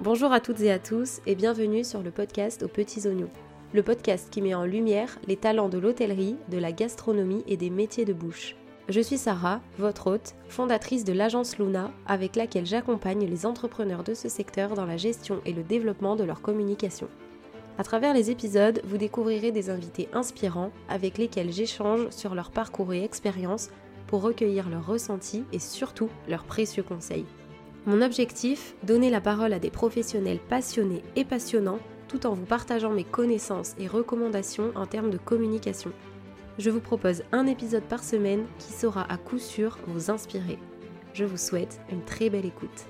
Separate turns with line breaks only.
Bonjour à toutes et à tous et bienvenue sur le podcast aux petits oignons. Le podcast qui met en lumière les talents de l'hôtellerie, de la gastronomie et des métiers de bouche. Je suis Sarah, votre hôte, fondatrice de l'agence Luna, avec laquelle j'accompagne les entrepreneurs de ce secteur dans la gestion et le développement de leur communication. À travers les épisodes, vous découvrirez des invités inspirants avec lesquels j'échange sur leur parcours et expérience pour recueillir leurs ressentis et surtout leurs précieux conseils. Mon objectif, donner la parole à des professionnels passionnés et passionnants tout en vous partageant mes connaissances et recommandations en termes de communication. Je vous propose un épisode par semaine qui saura à coup sûr vous inspirer. Je vous souhaite une très belle écoute.